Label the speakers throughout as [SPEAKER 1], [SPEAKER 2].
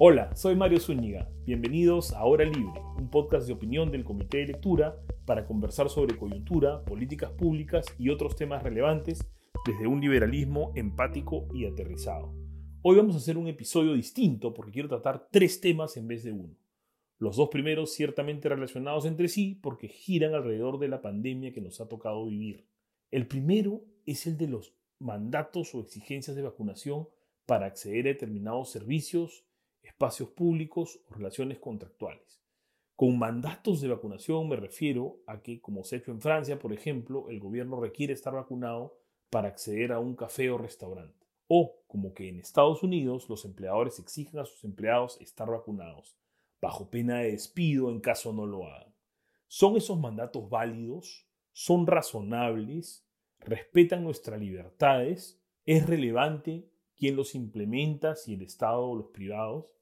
[SPEAKER 1] Hola, soy Mario Zúñiga. Bienvenidos a Hora Libre, un podcast de opinión del Comité de Lectura para conversar sobre coyuntura, políticas públicas y otros temas relevantes desde un liberalismo empático y aterrizado. Hoy vamos a hacer un episodio distinto porque quiero tratar tres temas en vez de uno. Los dos primeros ciertamente relacionados entre sí porque giran alrededor de la pandemia que nos ha tocado vivir. El primero es el de los mandatos o exigencias de vacunación para acceder a determinados servicios, espacios públicos o relaciones contractuales. Con mandatos de vacunación me refiero a que, como se ha hecho en Francia, por ejemplo, el gobierno requiere estar vacunado para acceder a un café o restaurante. O como que en Estados Unidos los empleadores exigen a sus empleados estar vacunados, bajo pena de despido en caso no lo hagan. ¿Son esos mandatos válidos? ¿Son razonables? ¿Respetan nuestras libertades? ¿Es relevante quién los implementa, si el Estado o los privados?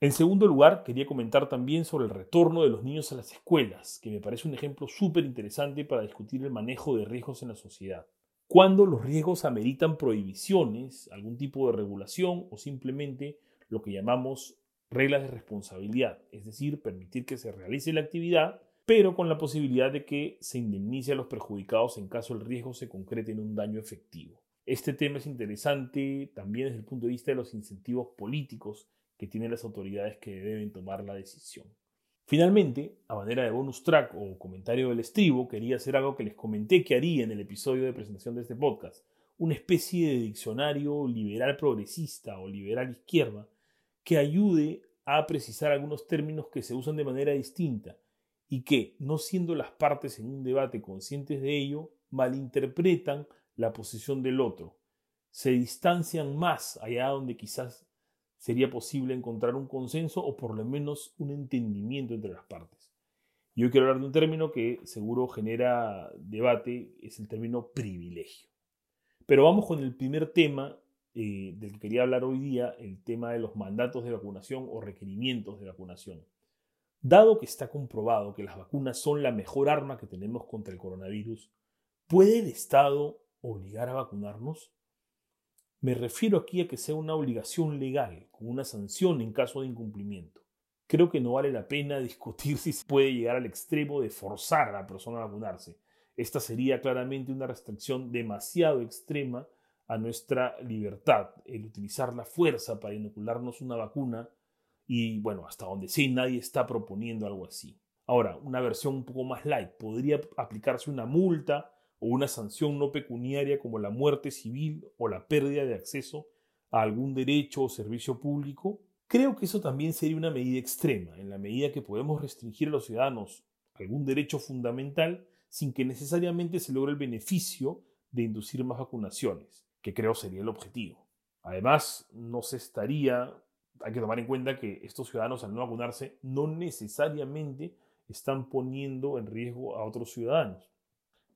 [SPEAKER 1] En segundo lugar, quería comentar también sobre el retorno de los niños a las escuelas, que me parece un ejemplo súper interesante para discutir el manejo de riesgos en la sociedad. ¿Cuándo los riesgos ameritan prohibiciones, algún tipo de regulación o simplemente lo que llamamos reglas de responsabilidad, es decir, permitir que se realice la actividad, pero con la posibilidad de que se indemnice a los perjudicados en caso el riesgo se concrete en un daño efectivo. Este tema es interesante también desde el punto de vista de los incentivos políticos que tienen las autoridades que deben tomar la decisión. Finalmente, a manera de bonus track o comentario del estribo, quería hacer algo que les comenté que haría en el episodio de presentación de este podcast, una especie de diccionario liberal progresista o liberal izquierda que ayude a precisar algunos términos que se usan de manera distinta y que, no siendo las partes en un debate conscientes de ello, malinterpretan la posición del otro, se distancian más allá donde quizás sería posible encontrar un consenso o por lo menos un entendimiento entre las partes. Y hoy quiero hablar de un término que seguro genera debate, es el término privilegio. Pero vamos con el primer tema eh, del que quería hablar hoy día, el tema de los mandatos de vacunación o requerimientos de vacunación. Dado que está comprobado que las vacunas son la mejor arma que tenemos contra el coronavirus, ¿puede el Estado obligar a vacunarnos? Me refiero aquí a que sea una obligación legal, con una sanción en caso de incumplimiento. Creo que no vale la pena discutir si se puede llegar al extremo de forzar a la persona a vacunarse. Esta sería claramente una restricción demasiado extrema a nuestra libertad, el utilizar la fuerza para inocularnos una vacuna y bueno, hasta donde sé nadie está proponiendo algo así. Ahora, una versión un poco más light, podría aplicarse una multa o una sanción no pecuniaria como la muerte civil o la pérdida de acceso a algún derecho o servicio público. Creo que eso también sería una medida extrema, en la medida que podemos restringir a los ciudadanos algún derecho fundamental sin que necesariamente se logre el beneficio de inducir más vacunaciones que creo sería el objetivo. Además, no se estaría, hay que tomar en cuenta que estos ciudadanos al no vacunarse no necesariamente están poniendo en riesgo a otros ciudadanos.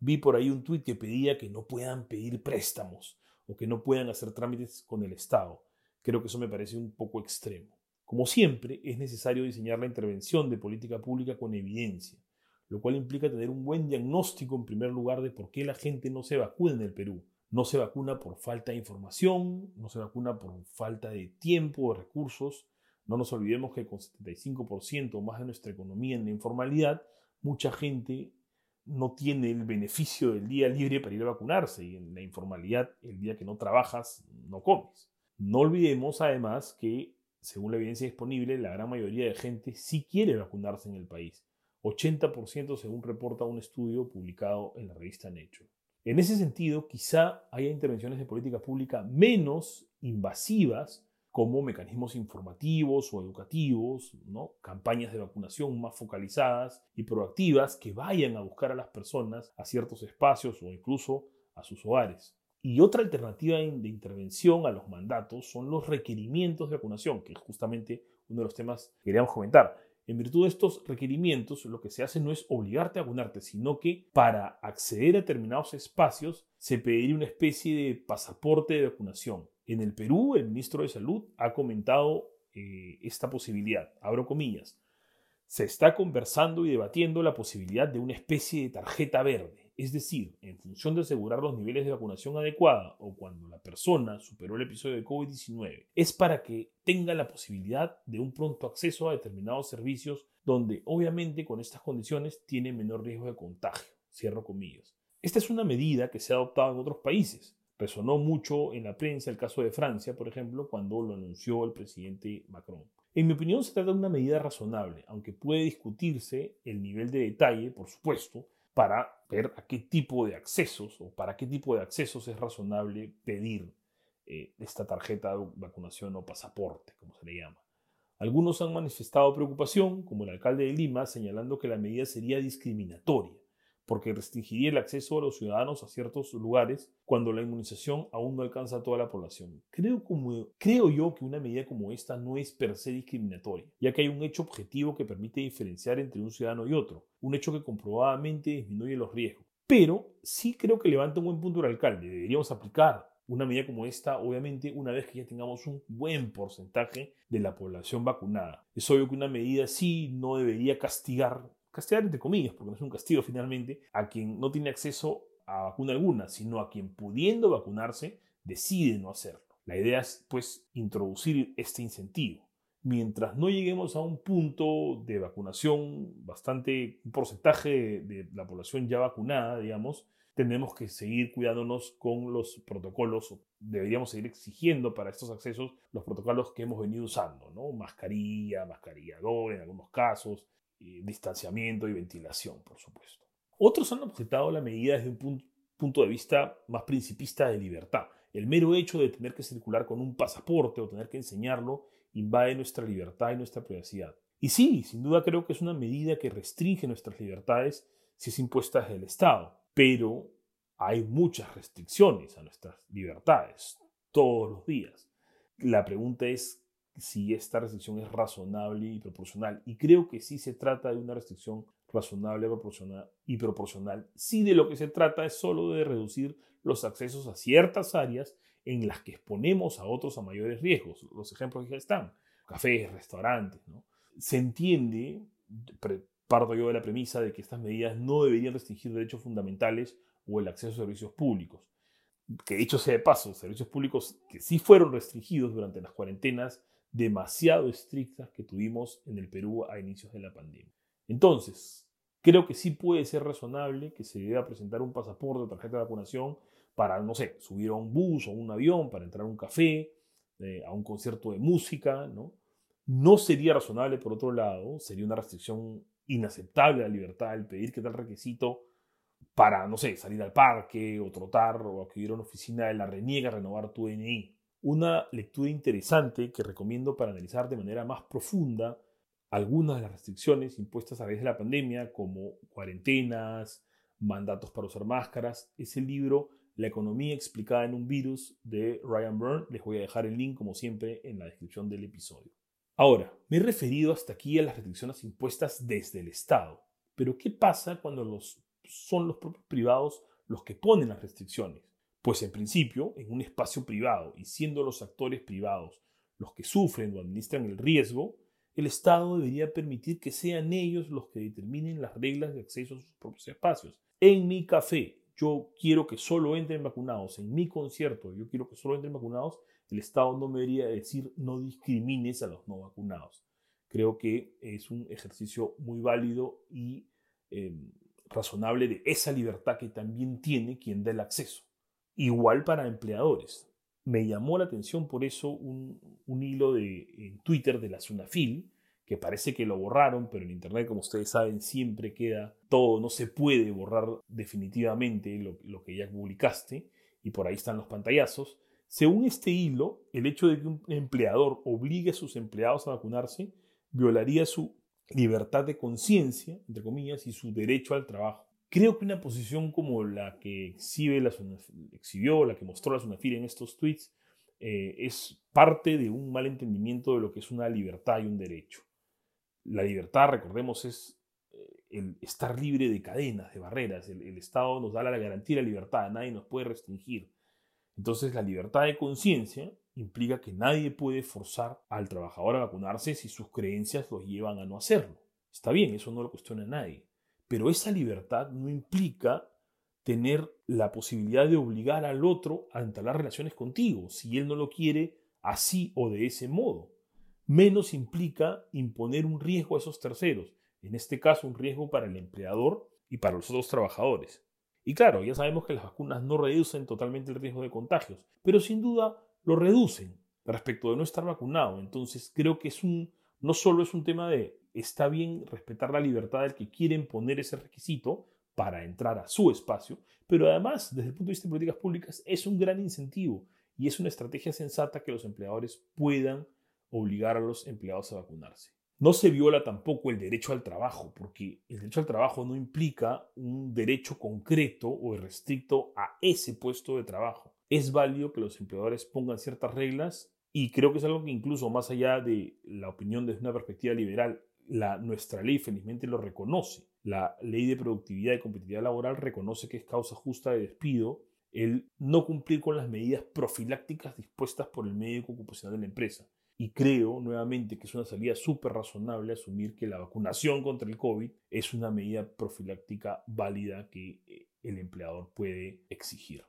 [SPEAKER 1] Vi por ahí un tuit que pedía que no puedan pedir préstamos o que no puedan hacer trámites con el Estado. Creo que eso me parece un poco extremo. Como siempre, es necesario diseñar la intervención de política pública con evidencia, lo cual implica tener un buen diagnóstico en primer lugar de por qué la gente no se vacuna en el Perú no se vacuna por falta de información, no se vacuna por falta de tiempo o recursos. No nos olvidemos que con 75% más de nuestra economía en la informalidad, mucha gente no tiene el beneficio del día libre para ir a vacunarse y en la informalidad, el día que no trabajas, no comes. No olvidemos además que, según la evidencia disponible, la gran mayoría de gente sí quiere vacunarse en el país. 80% según reporta un estudio publicado en la revista Nature. En ese sentido, quizá haya intervenciones de política pública menos invasivas, como mecanismos informativos o educativos, ¿no? campañas de vacunación más focalizadas y proactivas que vayan a buscar a las personas a ciertos espacios o incluso a sus hogares. Y otra alternativa de intervención a los mandatos son los requerimientos de vacunación, que es justamente uno de los temas que queríamos comentar. En virtud de estos requerimientos, lo que se hace no es obligarte a vacunarte, sino que para acceder a determinados espacios se pediría una especie de pasaporte de vacunación. En el Perú, el ministro de Salud ha comentado eh, esta posibilidad, abro comillas. Se está conversando y debatiendo la posibilidad de una especie de tarjeta verde, es decir, en función de asegurar los niveles de vacunación adecuada o cuando la persona superó el episodio de COVID-19, es para que tenga la posibilidad de un pronto acceso a determinados servicios donde obviamente con estas condiciones tiene menor riesgo de contagio. Cierro comillas. Esta es una medida que se ha adoptado en otros países. Resonó mucho en la prensa el caso de Francia, por ejemplo, cuando lo anunció el presidente Macron. En mi opinión se trata de una medida razonable, aunque puede discutirse el nivel de detalle, por supuesto, para ver a qué tipo de accesos o para qué tipo de accesos es razonable pedir eh, esta tarjeta de vacunación o pasaporte, como se le llama. Algunos han manifestado preocupación, como el alcalde de Lima, señalando que la medida sería discriminatoria porque restringiría el acceso a los ciudadanos a ciertos lugares cuando la inmunización aún no alcanza a toda la población. Creo, como, creo yo que una medida como esta no es per se discriminatoria, ya que hay un hecho objetivo que permite diferenciar entre un ciudadano y otro, un hecho que comprobadamente disminuye los riesgos. Pero sí creo que levanta un buen punto el alcalde. Deberíamos aplicar una medida como esta, obviamente, una vez que ya tengamos un buen porcentaje de la población vacunada. Es obvio que una medida así no debería castigar castigar entre comillas, porque no es un castigo finalmente, a quien no tiene acceso a vacuna alguna, sino a quien pudiendo vacunarse decide no hacerlo. La idea es pues introducir este incentivo. Mientras no lleguemos a un punto de vacunación bastante, un porcentaje de, la población ya vacunada, digamos, tenemos que seguir cuidándonos con los protocolos, deberíamos seguir exigiendo para estos accesos los protocolos que hemos venido usando, ¿no? Mascarilla, mascarillador en algunos casos, distanciamiento y ventilación, por supuesto. Otros han objetado la medida desde un punto de vista más principista de libertad. El mero hecho de tener que circular con un pasaporte o tener que enseñarlo invade nuestra libertad y nuestra privacidad. Y sí, sin duda creo que es una medida que restringe nuestras libertades si es impuesta desde el Estado, pero hay muchas restricciones a nuestras libertades todos los días. La pregunta es si esta restricción es razonable y proporcional. Y creo que sí se trata de una restricción razonable y proporcional. Si de lo que se trata es solo de reducir los accesos a ciertas áreas en las que exponemos a otros a mayores riesgos. Los ejemplos ya están. Cafés, restaurantes. Se entiende, parto yo de la premisa de que estas medidas no deberían restringir derechos fundamentales o el acceso a servicios públicos. Que dicho sea de paso, servicios públicos que sí fueron restringidos durante las cuarentenas demasiado estrictas que tuvimos en el Perú a inicios de la pandemia. Entonces, creo que sí puede ser razonable que se deba presentar un pasaporte o tarjeta de vacunación para, no sé, subir a un bus o un avión, para entrar a un café, eh, a un concierto de música, ¿no? No sería razonable, por otro lado, sería una restricción inaceptable a la libertad el pedir que tal requisito para, no sé, salir al parque o trotar o acudir a una oficina de la reniega renovar tu DNI una lectura interesante que recomiendo para analizar de manera más profunda algunas de las restricciones impuestas a través de la pandemia, como cuarentenas, mandatos para usar máscaras, es el libro La economía explicada en un virus de Ryan Byrne. Les voy a dejar el link, como siempre, en la descripción del episodio. Ahora, me he referido hasta aquí a las restricciones impuestas desde el Estado. Pero, ¿qué pasa cuando son los propios privados los que ponen las restricciones? Pues en principio, en un espacio privado y siendo los actores privados los que sufren o administran el riesgo, el Estado debería permitir que sean ellos los que determinen las reglas de acceso a sus propios espacios. En mi café, yo quiero que solo entren vacunados. En mi concierto, yo quiero que solo entren vacunados. El Estado no debería decir no discrimines a los no vacunados. Creo que es un ejercicio muy válido y eh, razonable de esa libertad que también tiene quien da el acceso. Igual para empleadores. Me llamó la atención por eso un, hilo de, en Twitter de la Sunafil, que parece que lo borraron, pero en Internet, como ustedes saben, siempre queda todo, no se puede borrar definitivamente lo, lo que ya publicaste, y por ahí están los pantallazos. Según este hilo, el hecho de que un empleador obligue a sus empleados a vacunarse violaría su libertad de conciencia, entre comillas, y su derecho al trabajo. Creo que una posición como la que exhibe la exhibió, la que mostró la Sunafil en estos tweets, eh, es parte de un mal entendimiento de lo que es una libertad y un derecho. La libertad, recordemos, es eh, el estar libre de cadenas, de barreras. El, el, Estado nos da la garantía de la libertad, nadie nos puede restringir. Entonces, la libertad de conciencia implica que nadie puede forzar al trabajador a vacunarse si sus creencias los llevan a no hacerlo. Está bien, eso no lo cuestiona nadie. Pero esa libertad no implica tener la posibilidad de obligar al otro a entablar relaciones contigo, si él no lo quiere así o de ese modo. Menos implica imponer un riesgo a esos terceros, en este caso un riesgo para el empleador y para los otros trabajadores. Y claro, ya sabemos que las vacunas no reducen totalmente el riesgo de contagios, pero sin duda lo reducen respecto de no estar vacunado. Entonces creo que es un, no solo es un tema de está bien respetar la libertad del que quiere imponer ese requisito para entrar a su espacio, pero además, desde el punto de vista de políticas públicas, es un gran incentivo y es una estrategia sensata que los empleadores puedan obligar a los empleados a vacunarse. No se viola tampoco el derecho al trabajo, porque el derecho al trabajo no implica un derecho concreto o restricto a ese puesto de trabajo. Es válido que los empleadores pongan ciertas reglas y creo que es algo que incluso más allá de la opinión desde una perspectiva liberal, la, nuestra ley felizmente lo reconoce. La ley de productividad y competitividad laboral reconoce que es causa justa de despido el no cumplir con las medidas profilácticas dispuestas por el médico ocupacional de la empresa. Y creo nuevamente que es una salida súper razonable asumir que la vacunación contra el COVID es una medida profiláctica válida que eh, el empleador puede exigir.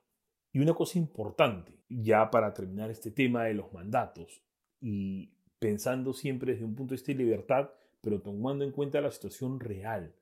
[SPEAKER 1] Y una cosa importante, ya para terminar este tema de los mandatos, y pensando siempre desde un punto de vista de libertad, pero tomando en cuenta la situación real,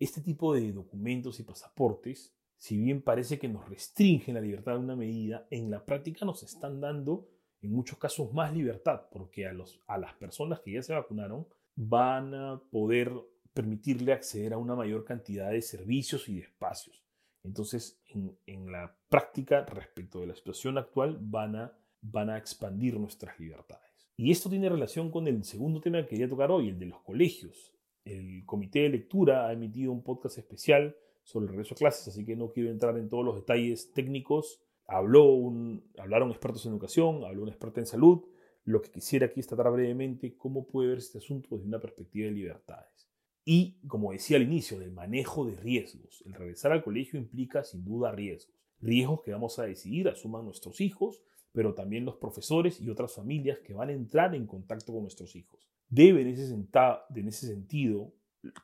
[SPEAKER 1] este tipo de documentos y pasaportes, si bien parece que nos restringen la libertad de una medida, en la práctica nos están dando en muchos casos más libertad, porque a, los, a las personas que ya se vacunaron van a poder permitirle acceder a una mayor cantidad de servicios y de espacios. Entonces, en, la práctica, respecto de la situación actual, van a, expandir nuestras libertades. Y esto tiene relación con el segundo tema que quería tocar hoy, el de los colegios. El comité de lectura ha emitido un podcast especial sobre el regreso a clases, así que no quiero entrar en todos los detalles técnicos Habló hablaron expertos en educación, habló un experto en salud. Lo que quisiera aquí es tratar brevemente cómo puede ver este asunto desde una perspectiva de libertades. Y, como decía al inicio, del manejo de riesgos. El regresar al colegio implica sin duda riesgos. Riesgos que vamos a decidir asuman nuestros hijos, pero también los profesores y otras familias que van a entrar en contacto con nuestros hijos. Debe en ese, en ese sentido,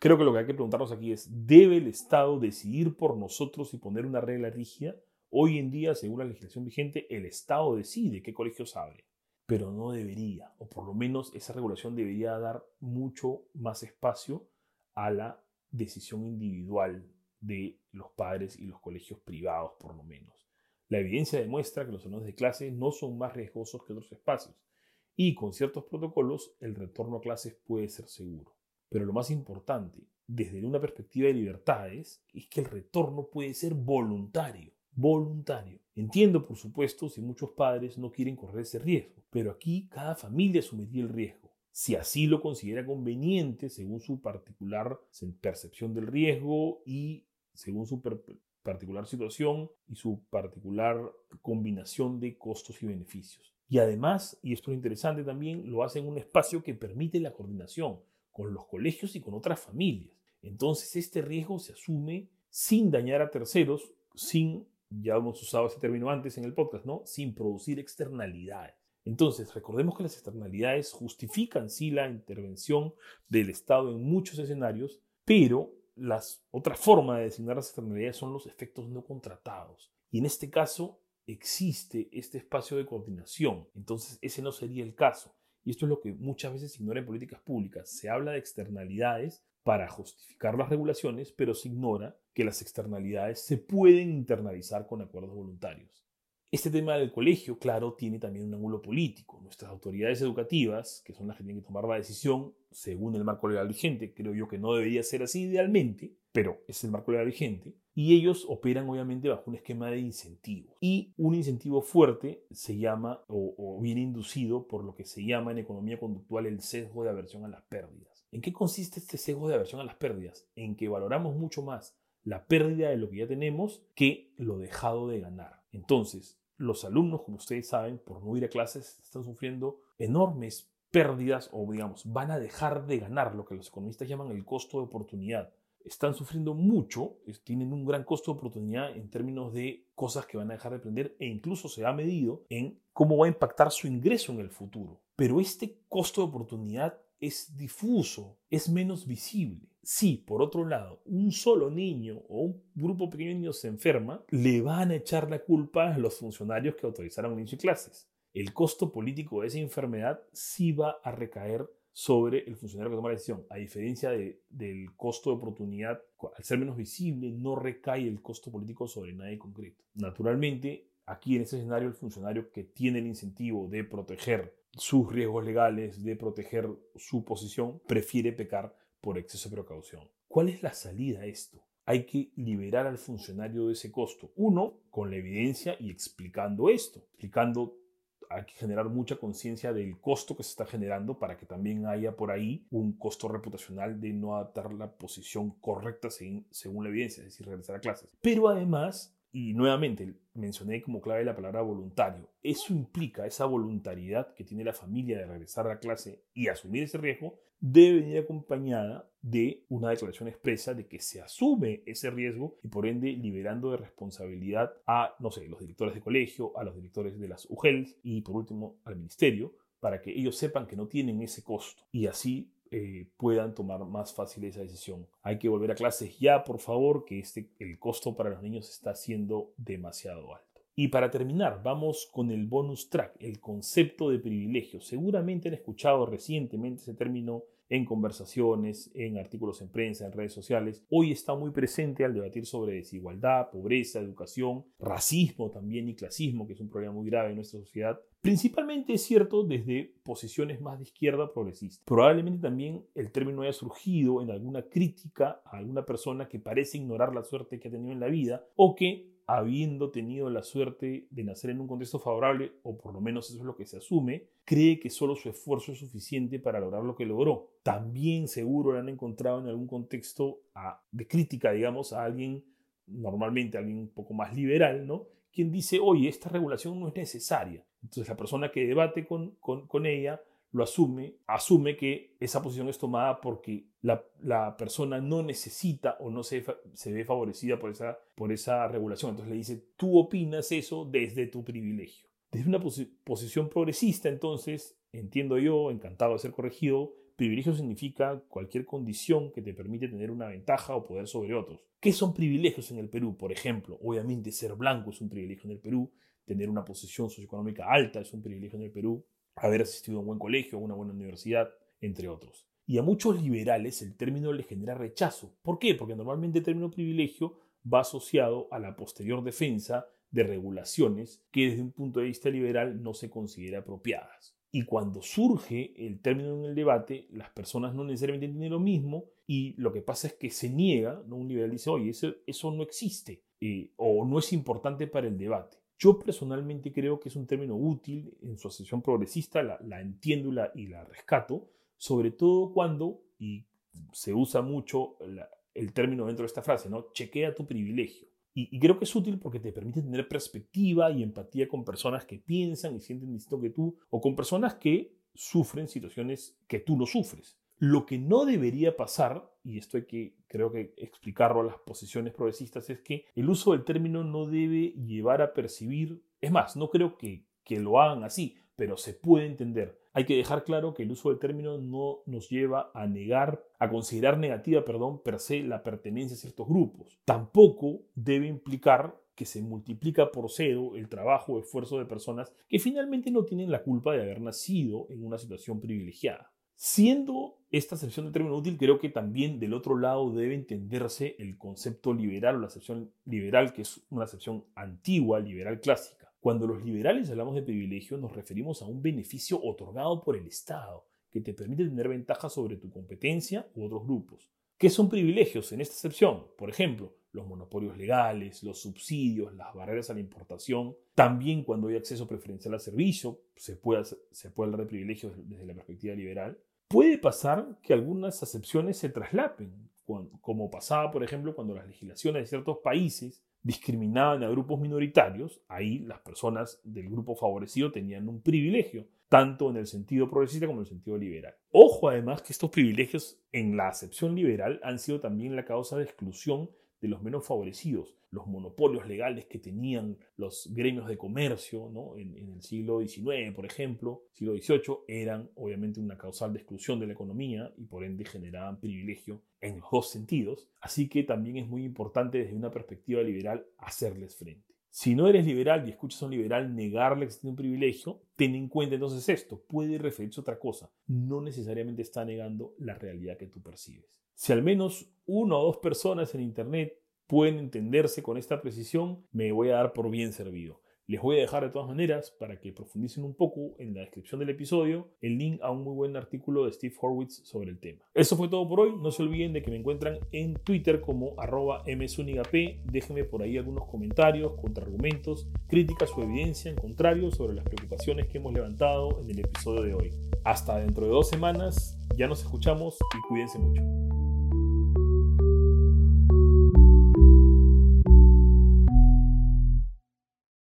[SPEAKER 1] creo que lo que hay que preguntarnos aquí es, ¿debe el Estado decidir por nosotros y poner una regla rígida? Hoy en día, según la legislación vigente, el Estado decide qué colegios abre, pero no debería, o por lo menos esa regulación debería dar mucho más espacio a la decisión individual de los padres y los colegios privados, por lo menos. La evidencia demuestra que los salones de clase no son más riesgosos que otros espacios y con ciertos protocolos el retorno a clases puede ser seguro. Pero lo más importante, desde una perspectiva de libertades, es que el retorno puede ser voluntario voluntario. Entiendo, por supuesto, si muchos padres no quieren correr ese riesgo, pero aquí cada familia asumiría el riesgo, si así lo considera conveniente según su particular percepción del riesgo y según su particular situación y su particular combinación de costos y beneficios. Y además, y esto es interesante también, lo hace en un espacio que permite la coordinación con los colegios y con otras familias. Entonces, este riesgo se asume sin dañar a terceros, sin ya hemos usado ese término antes en el podcast, ¿no? Sin producir externalidades. Entonces, recordemos que las externalidades justifican sí la intervención del Estado en muchos escenarios, pero las, otra forma de designar las externalidades son los efectos no contratados. Y en este caso existe este espacio de coordinación. Entonces, ese no sería el caso. Y esto es lo que muchas veces se ignora en políticas públicas. Se habla de externalidades para justificar las regulaciones, pero se ignora que las externalidades se pueden internalizar con acuerdos voluntarios. Este tema del colegio, claro, tiene también un ángulo político. Nuestras autoridades educativas, que son las que tienen que tomar la decisión según el marco legal vigente, creo yo que no debería ser así idealmente, pero es el marco legal vigente, y ellos operan obviamente bajo un esquema de incentivos. Y un incentivo fuerte se llama o, o viene inducido por lo que se llama en economía conductual el sesgo de aversión a las pérdidas. ¿En qué consiste este sesgo de aversión a las pérdidas? En que valoramos mucho más la pérdida de lo que ya tenemos que lo dejado de ganar. Entonces, los alumnos, como ustedes saben, por no ir a clases, están sufriendo enormes pérdidas o, digamos, van a dejar de ganar lo que los economistas llaman el costo de oportunidad. Están sufriendo mucho, tienen un gran costo de oportunidad en términos de cosas que van a dejar de aprender e incluso se ha medido en cómo va a impactar su ingreso en el futuro. Pero este costo de oportunidad es difuso, es menos visible. Si, por otro lado, un solo niño o un grupo pequeño de niños se enferma, le van a echar la culpa a los funcionarios que autorizaron el inicio de clases. El costo político de esa enfermedad sí va a recaer sobre el funcionario que toma la decisión. A diferencia del costo de oportunidad, al ser menos visible, no recae el costo político sobre nadie concreto. Naturalmente, aquí en ese escenario, el funcionario que tiene el incentivo de proteger sus riesgos legales, de proteger su posición, prefiere pecar por exceso de precaución. ¿Cuál es la salida a esto? Hay que liberar al funcionario de ese costo. Uno, con la evidencia y explicando esto, explicando hay que generar mucha conciencia del costo que se está generando para que también haya por ahí un costo reputacional de no adaptar la posición correcta según, según la evidencia, es decir, regresar a clases. Pero además y nuevamente mencioné como clave la palabra voluntario. Eso implica esa voluntariedad que tiene la familia de regresar a la clase y asumir ese riesgo, debe venir acompañada de una declaración expresa de que se asume ese riesgo y por ende liberando de responsabilidad a, no sé, los directores de colegio, a los directores de las UGELs y por último al ministerio, para que ellos sepan que no tienen ese costo y así eh, puedan tomar más fácil esa decisión. Hay que volver a clases ya, por favor, que este, el costo para los niños está siendo demasiado alto. Y para terminar, vamos con el bonus track, el concepto de privilegio. Seguramente han escuchado recientemente ese término en conversaciones, en artículos en prensa, en redes sociales. Hoy está muy presente al debatir sobre desigualdad, pobreza, educación, racismo también y clasismo, que es un problema muy grave en nuestra sociedad. Principalmente es cierto desde posiciones más de izquierda progresista. Probablemente también el término haya surgido en alguna crítica a alguna persona que parece ignorar la suerte que ha tenido en la vida o que habiendo tenido la suerte de nacer en un contexto favorable, o por lo menos eso es lo que se asume, cree que solo su esfuerzo es suficiente para lograr lo que logró. También seguro lo han encontrado en algún contexto de crítica, digamos, a alguien, normalmente alguien un poco más liberal, ¿no? Quien dice, oye, esta regulación no es necesaria. Entonces la persona que debate con, con, ella lo asume, asume que esa posición es tomada porque la, persona no necesita o no se, se, ve favorecida por esa, por esa regulación. Entonces le dice, tú opinas eso desde tu privilegio. Desde una posición progresista, entonces, entiendo yo, encantado de ser corregido, privilegio significa cualquier condición que te permite tener una ventaja o poder sobre otros. ¿Qué son privilegios en el Perú? Por ejemplo, obviamente ser blanco es un privilegio en el Perú, tener una posición socioeconómica alta es un privilegio en el Perú, haber asistido a un buen colegio, a una buena universidad, entre otros. Y a muchos liberales el término les genera rechazo. ¿Por qué? Porque normalmente el término privilegio va asociado a la posterior defensa de regulaciones que desde un punto de vista liberal no se considera apropiadas. Y cuando surge el término en el debate, las personas no necesariamente entienden lo mismo y lo que pasa es que se niega, ¿no? un liberal dice, oye, eso, eso no existe eh, o no es importante para el debate. Yo personalmente creo que es un término útil en su asociación progresista, la, entiendo y la, y la, rescato, sobre todo cuando, y se usa mucho el término dentro de esta frase, ¿no? Chequea tu privilegio. Y, creo que es útil porque te permite tener perspectiva y empatía con personas que piensan y sienten distinto que tú, o con personas que sufren situaciones que tú no sufres. Lo que no debería pasar, y esto hay que, creo que explicarlo a las posiciones progresistas, es que el uso del término no debe llevar a percibir, es más, no creo que, que lo hagan así, pero se puede entender. Hay que dejar claro que el uso del término no nos lleva a negar, a considerar negativa, perdón, per se la pertenencia a ciertos grupos. Tampoco debe implicar que se multiplica por cero el trabajo o esfuerzo de personas que finalmente no tienen la culpa de haber nacido en una situación privilegiada. Siendo esta acepción del término útil, creo que también del otro lado debe entenderse el concepto liberal o la acepción liberal, que es una acepción antigua, liberal clásica. Cuando los liberales hablamos de privilegio, nos referimos a un beneficio otorgado por el Estado, que te permite tener ventajas sobre tu competencia u otros grupos. ¿Qué son privilegios en esta excepción? Por ejemplo, los monopolios legales, los subsidios, las barreras a la importación. También cuando hay acceso preferencial al servicio, se puede, se puede hablar de privilegios desde la perspectiva liberal. Puede pasar que algunas acepciones se traslapen, como pasaba, por ejemplo, cuando las legislaciones de ciertos países discriminaban a grupos minoritarios, ahí las personas del grupo favorecido tenían un privilegio, tanto en el sentido progresista como en el sentido liberal. Ojo además que estos privilegios en la acepción liberal han sido también la causa de exclusión de los menos favorecidos. Los monopolios legales que tenían los gremios de comercio ¿no? en, en, el siglo XIX, por ejemplo, siglo XVIII, eran obviamente una causal de exclusión de la economía y por ende generaban privilegio en los dos sentidos. Así que también es muy importante desde una perspectiva liberal hacerles frente. Si no eres liberal y escuchas a un liberal negarle que tiene un privilegio, ten en cuenta entonces esto, puede referirse a otra cosa, no necesariamente está negando la realidad que tú percibes. Si al menos una o dos personas en Internet pueden entenderse con esta precisión, me voy a dar por bien servido. Les voy a dejar de todas maneras, para que profundicen un poco en la descripción del episodio, el link a un muy buen artículo de Steve Horwitz sobre el tema. Eso fue todo por hoy. No se olviden de que me encuentran en Twitter como arroba msunigap. Déjenme por ahí algunos comentarios, contraargumentos, críticas o evidencia en contrario sobre las preocupaciones que hemos levantado en el episodio de hoy. Hasta dentro de dos semanas, ya nos escuchamos y cuídense mucho.